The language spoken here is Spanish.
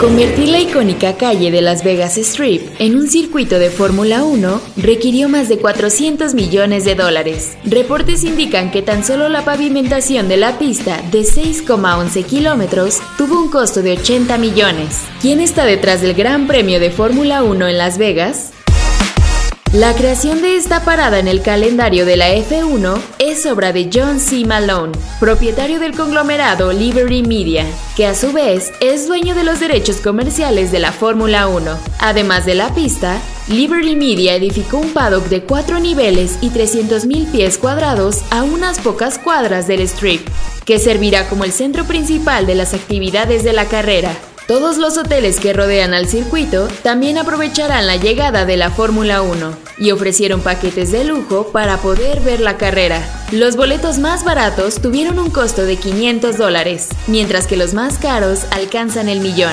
Convertir la icónica calle de Las Vegas Strip en un circuito de Fórmula 1 requirió más de 400 millones de dólares. Reportes indican que tan solo la pavimentación de la pista de 6,11 kilómetros tuvo un costo de 80 millones. ¿Quién está detrás del Gran Premio de Fórmula 1 en Las Vegas? La creación de esta parada en el calendario de la F1 es obra de John C. Malone, propietario del conglomerado Liberty Media, que a su vez es dueño de los derechos comerciales de la Fórmula 1. Además de la pista, Liberty Media edificó un paddock de cuatro niveles y 300.000 pies cuadrados a unas pocas cuadras del strip, que servirá como el centro principal de las actividades de la carrera. Todos los hoteles que rodean al circuito también aprovecharán la llegada de la Fórmula 1 y ofrecieron paquetes de lujo para poder ver la carrera. Los boletos más baratos tuvieron un costo de 500 dólares, mientras que los más caros alcanzan el millón.